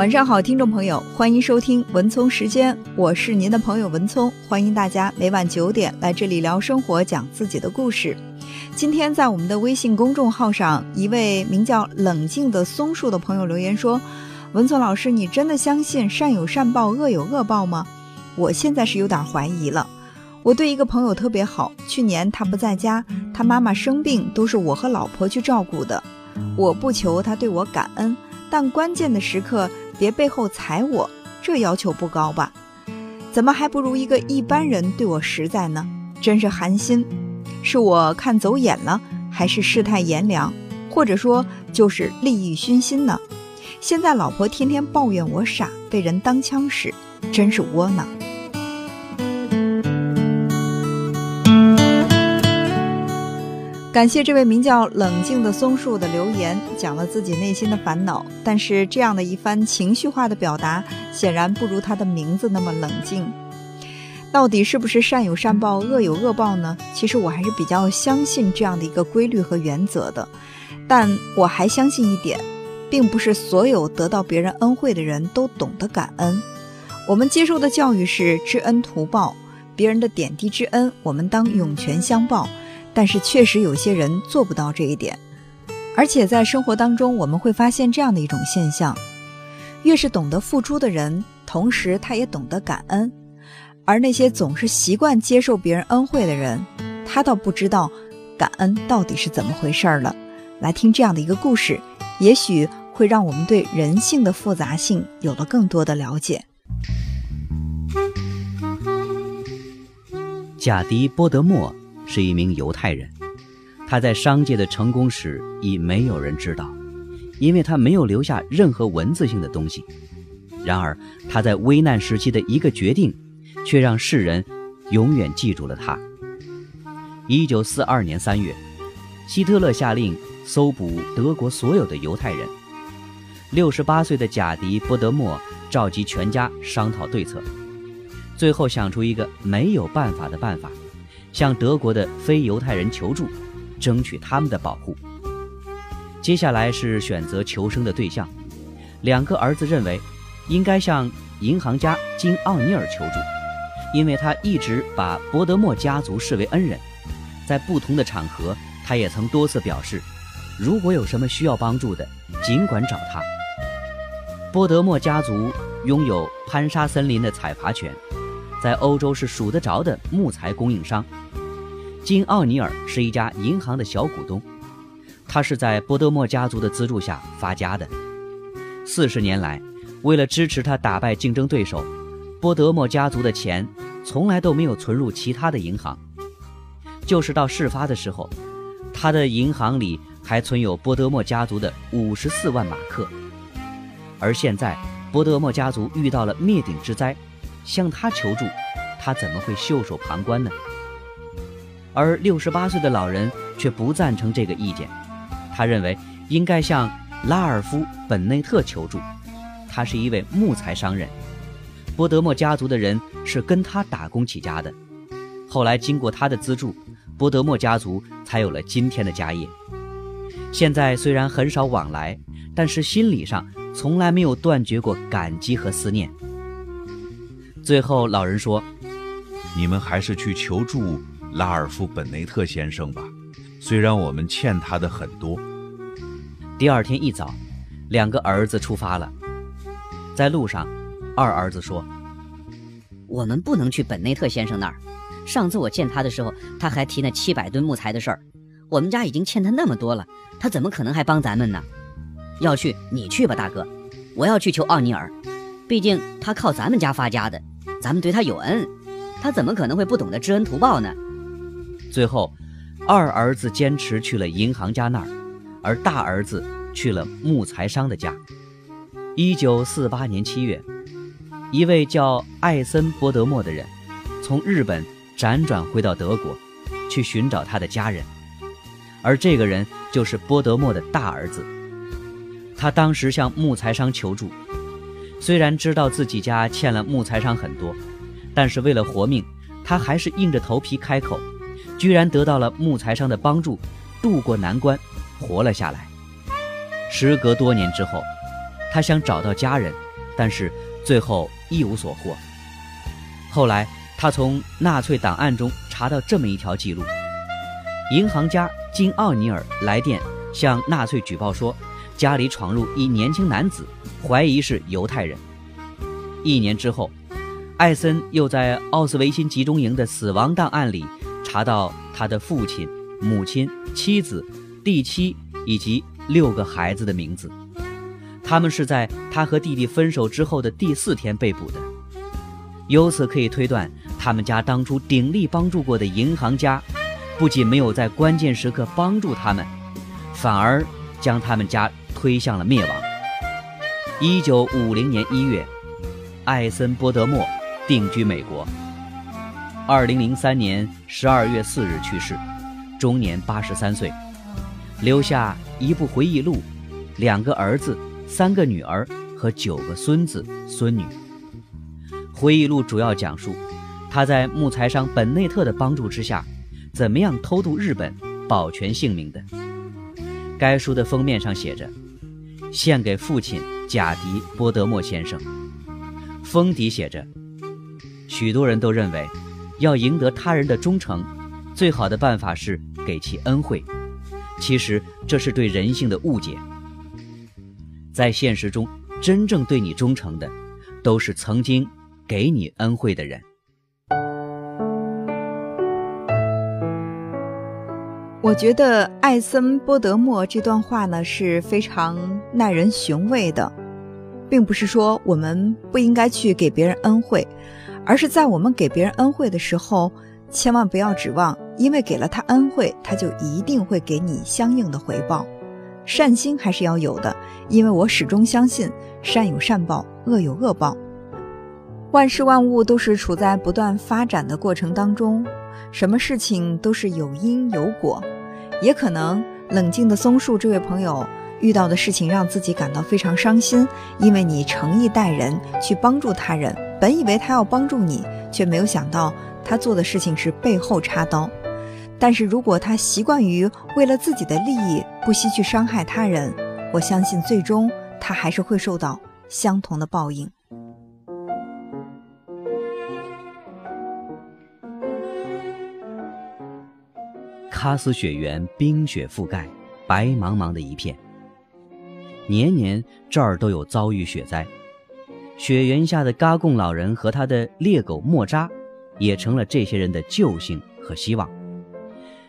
晚上好，听众朋友，欢迎收听文聪时间，我是您的朋友文聪，欢迎大家每晚九点来这里聊生活，讲自己的故事。今天在我们的微信公众号上，一位名叫冷静的松树的朋友留言说：“文聪老师，你真的相信善有善报，恶有恶报吗？我现在是有点怀疑了。我对一个朋友特别好，去年他不在家，他妈妈生病，都是我和老婆去照顾的。我不求他对我感恩，但关键的时刻。”别背后踩我，这要求不高吧？怎么还不如一个一般人对我实在呢？真是寒心。是我看走眼了，还是世态炎凉，或者说就是利欲熏心呢？现在老婆天天抱怨我傻，被人当枪使，真是窝囊。感谢这位名叫冷静的松树的留言，讲了自己内心的烦恼。但是这样的一番情绪化的表达，显然不如他的名字那么冷静。到底是不是善有善报，恶有恶报呢？其实我还是比较相信这样的一个规律和原则的。但我还相信一点，并不是所有得到别人恩惠的人都懂得感恩。我们接受的教育是知恩图报，别人的点滴之恩，我们当涌泉相报。但是确实有些人做不到这一点，而且在生活当中，我们会发现这样的一种现象：越是懂得付出的人，同时他也懂得感恩；而那些总是习惯接受别人恩惠的人，他倒不知道感恩到底是怎么回事儿了。来听这样的一个故事，也许会让我们对人性的复杂性有了更多的了解。贾迪·波德莫。是一名犹太人，他在商界的成功史已没有人知道，因为他没有留下任何文字性的东西。然而，他在危难时期的一个决定，却让世人永远记住了他。一九四二年三月，希特勒下令搜捕德国所有的犹太人。六十八岁的贾迪·波德莫召集全家商讨对策，最后想出一个没有办法的办法。向德国的非犹太人求助，争取他们的保护。接下来是选择求生的对象。两个儿子认为，应该向银行家金奥尼尔求助，因为他一直把伯德莫家族视为恩人。在不同的场合，他也曾多次表示，如果有什么需要帮助的，尽管找他。波德莫家族拥有潘沙森林的采伐权。在欧洲是数得着的木材供应商，金奥尼尔是一家银行的小股东，他是在波德莫家族的资助下发家的。四十年来，为了支持他打败竞争对手，波德莫家族的钱从来都没有存入其他的银行，就是到事发的时候，他的银行里还存有波德莫家族的五十四万马克。而现在，波德莫家族遇到了灭顶之灾。向他求助，他怎么会袖手旁观呢？而六十八岁的老人却不赞成这个意见，他认为应该向拉尔夫·本内特求助，他是一位木材商人，波德莫家族的人是跟他打工起家的，后来经过他的资助，波德莫家族才有了今天的家业。现在虽然很少往来，但是心理上从来没有断绝过感激和思念。最后，老人说：“你们还是去求助拉尔夫·本内特先生吧，虽然我们欠他的很多。”第二天一早，两个儿子出发了。在路上，二儿子说：“我们不能去本内特先生那儿。上次我见他的时候，他还提那七百吨木材的事儿。我们家已经欠他那么多了，他怎么可能还帮咱们呢？要去你去吧，大哥。我要去求奥尼尔，毕竟他靠咱们家发家的。”咱们对他有恩，他怎么可能会不懂得知恩图报呢？最后，二儿子坚持去了银行家那儿，而大儿子去了木材商的家。一九四八年七月，一位叫艾森·波德莫的人从日本辗转回到德国，去寻找他的家人，而这个人就是波德莫的大儿子。他当时向木材商求助。虽然知道自己家欠了木材商很多，但是为了活命，他还是硬着头皮开口，居然得到了木材商的帮助，渡过难关，活了下来。时隔多年之后，他想找到家人，但是最后一无所获。后来他从纳粹档案中查到这么一条记录：银行家金奥尼尔来电向纳粹举报说，家里闯入一年轻男子，怀疑是犹太人。一年之后，艾森又在奥斯维辛集中营的死亡档案里查到他的父亲、母亲、妻子、弟妻以及六个孩子的名字。他们是在他和弟弟分手之后的第四天被捕的。由此可以推断，他们家当初鼎力帮助过的银行家，不仅没有在关键时刻帮助他们，反而将他们家推向了灭亡。一九五零年一月。艾森波德莫定居美国。二零零三年十二月四日去世，终年八十三岁，留下一部回忆录，两个儿子、三个女儿和九个孙子孙女。回忆录主要讲述他在木材商本内特的帮助之下，怎么样偷渡日本，保全性命的。该书的封面上写着：“献给父亲贾迪波德莫先生。”封底写着：“许多人都认为，要赢得他人的忠诚，最好的办法是给其恩惠。其实这是对人性的误解。在现实中，真正对你忠诚的，都是曾经给你恩惠的人。”我觉得艾森波德莫这段话呢是非常耐人寻味的。并不是说我们不应该去给别人恩惠，而是在我们给别人恩惠的时候，千万不要指望，因为给了他恩惠，他就一定会给你相应的回报。善心还是要有的，因为我始终相信善有善报，恶有恶报。万事万物都是处在不断发展的过程当中，什么事情都是有因有果，也可能冷静的松树这位朋友。遇到的事情让自己感到非常伤心，因为你诚意待人，去帮助他人，本以为他要帮助你，却没有想到他做的事情是背后插刀。但是如果他习惯于为了自己的利益，不惜去伤害他人，我相信最终他还是会受到相同的报应。喀斯雪原冰雪覆盖，白茫茫的一片。年年这儿都有遭遇雪灾，雪原下的嘎贡老人和他的猎狗莫扎，也成了这些人的救星和希望。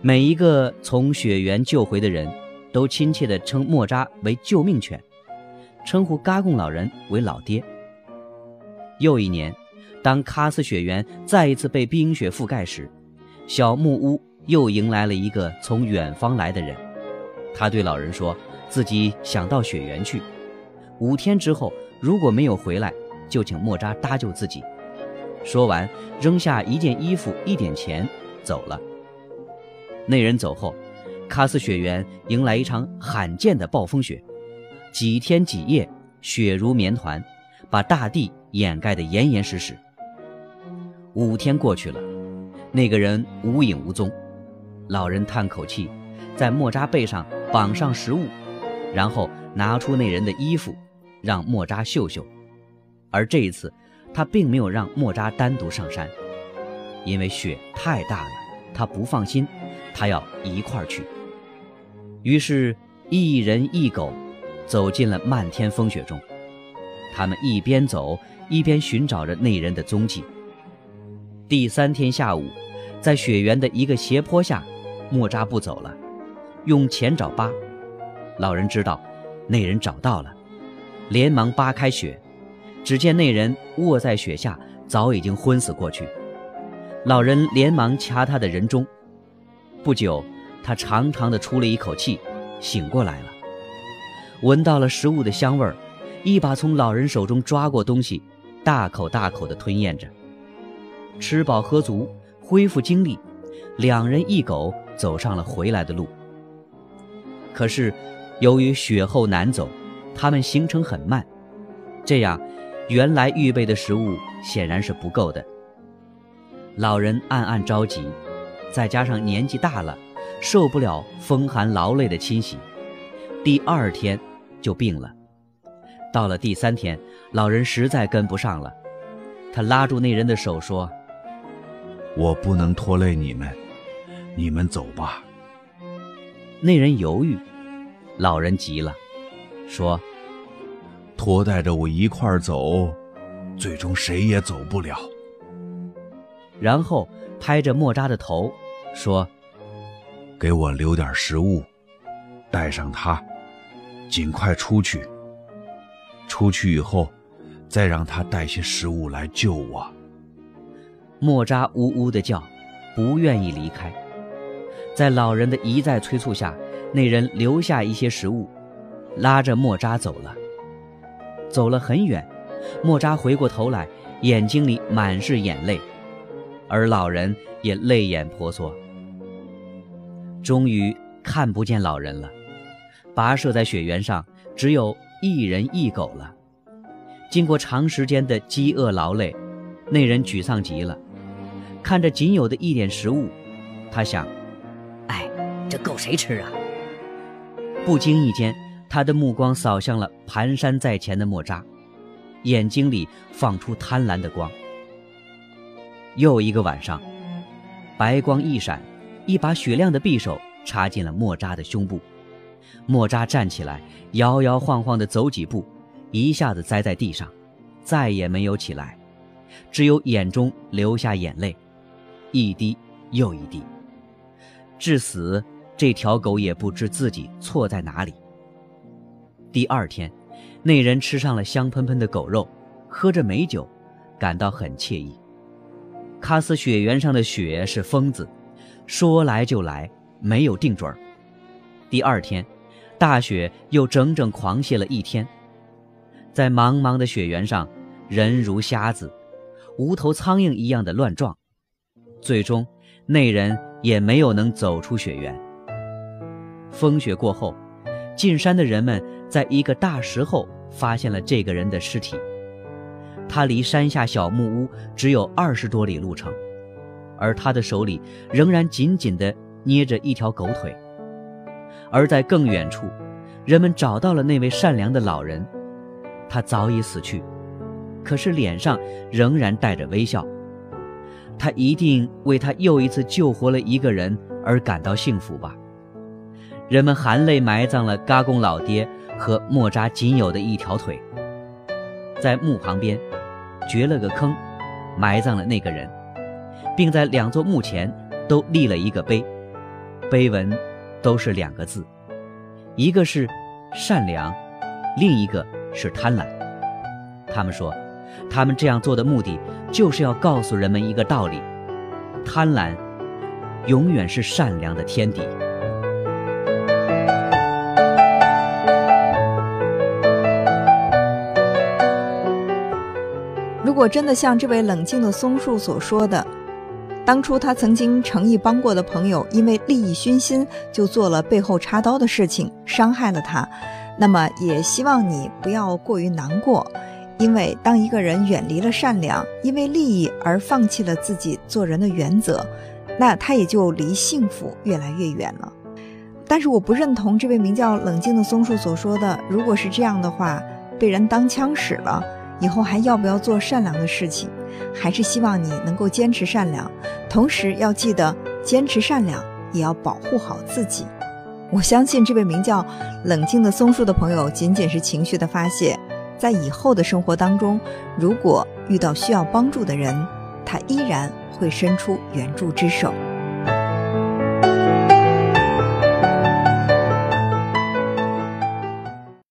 每一个从雪原救回的人，都亲切地称莫扎为救命犬，称呼嘎贡老人为老爹。又一年，当喀斯雪原再一次被冰雪覆盖时，小木屋又迎来了一个从远方来的人。他对老人说。自己想到雪原去，五天之后如果没有回来，就请莫扎搭救自己。说完，扔下一件衣服、一点钱，走了。那人走后，喀斯雪原迎来一场罕见的暴风雪，几天几夜，雪如棉团，把大地掩盖得严严实实。五天过去了，那个人无影无踪。老人叹口气，在莫扎背上绑上食物。然后拿出那人的衣服，让莫扎嗅嗅。而这一次，他并没有让莫扎单独上山，因为雪太大了，他不放心，他要一块儿去。于是，一人一狗走进了漫天风雪中，他们一边走一边寻找着那人的踪迹。第三天下午，在雪原的一个斜坡下，莫扎不走了，用前爪扒。老人知道，那人找到了，连忙扒开雪，只见那人卧在雪下，早已经昏死过去。老人连忙掐他的人中，不久，他长长的出了一口气，醒过来了，闻到了食物的香味儿，一把从老人手中抓过东西，大口大口的吞咽着。吃饱喝足，恢复精力，两人一狗走上了回来的路。可是。由于雪后难走，他们行程很慢，这样，原来预备的食物显然是不够的。老人暗暗着急，再加上年纪大了，受不了风寒劳累的侵袭，第二天就病了。到了第三天，老人实在跟不上了，他拉住那人的手说：“我不能拖累你们，你们走吧。”那人犹豫，老人急了，说：“拖带着我一块儿走，最终谁也走不了。”然后拍着莫扎的头，说：“给我留点食物，带上它，尽快出去。出去以后，再让他带些食物来救我。”莫扎呜呜的叫，不愿意离开。在老人的一再催促下，那人留下一些食物，拉着莫扎走了。走了很远，莫扎回过头来，眼睛里满是眼泪。而老人也泪眼婆娑，终于看不见老人了。跋涉在雪原上，只有一人一狗了。经过长时间的饥饿劳累，那人沮丧极了。看着仅有的一点食物，他想：“，这够谁吃啊？”不经意间，他的目光扫向了蹒跚在前的莫扎，眼睛里放出贪婪的光。又一个晚上，白光一闪，一把雪亮的匕首插进了莫扎的胸部。莫扎站起来，摇摇晃晃地走几步，一下子栽在地上，再也没有起来，只有眼中流下眼泪，一滴又一滴。至死，这条狗也不知自己错在哪里。第二天，那人吃上了香喷喷的狗肉，喝着美酒，感到很惬意。喀斯雪原上的雪是疯子，说来就来，没有定准儿。第二天，大雪又整整狂泻了一天，在茫茫的雪原上，人如瞎子，无头苍蝇一样的乱撞。最终，那人也没有能走出雪原。风雪过后，进山的人们在一个大石后发现了这个人的尸体。他离山下小木屋只有二十多里路程，而他的手里仍然紧紧地捏着一条狗腿。而在更远处，人们找到了那位善良的老人，他早已死去，可是脸上仍然带着微笑。他一定为他又一次救活了一个人而感到幸福吧。人们含泪埋葬了嘎贡老爹和莫扎仅有的一条腿，在墓旁边。掘了个坑，埋葬了那个人，并在两座墓前都立了一个碑，碑文都是两个字，一个是善良，另一个是贪婪。他们说，他们这样做的目的就是要告诉人们一个道理：贪婪永远是善良的天敌。果真的像这位冷静的松树所说的，当初他曾经诚意帮过的朋友，因为利益熏心，就做了背后插刀的事情，伤害了他，那么也希望你不要过于难过，因为当一个人远离了善良，因为利益而放弃了自己做人的原则，那他也就离幸福越来越远了。但是我不认同这位名叫冷静的松树所说的，如果是这样的话，被人当枪使了。以后还要不要做善良的事情？还是希望你能够坚持善良，同时要记得坚持善良，也要保护好自己。我相信这位名叫冷静的松树的朋友，仅仅是情绪的发泄，在以后的生活当中，如果遇到需要帮助的人，他依然会伸出援助之手。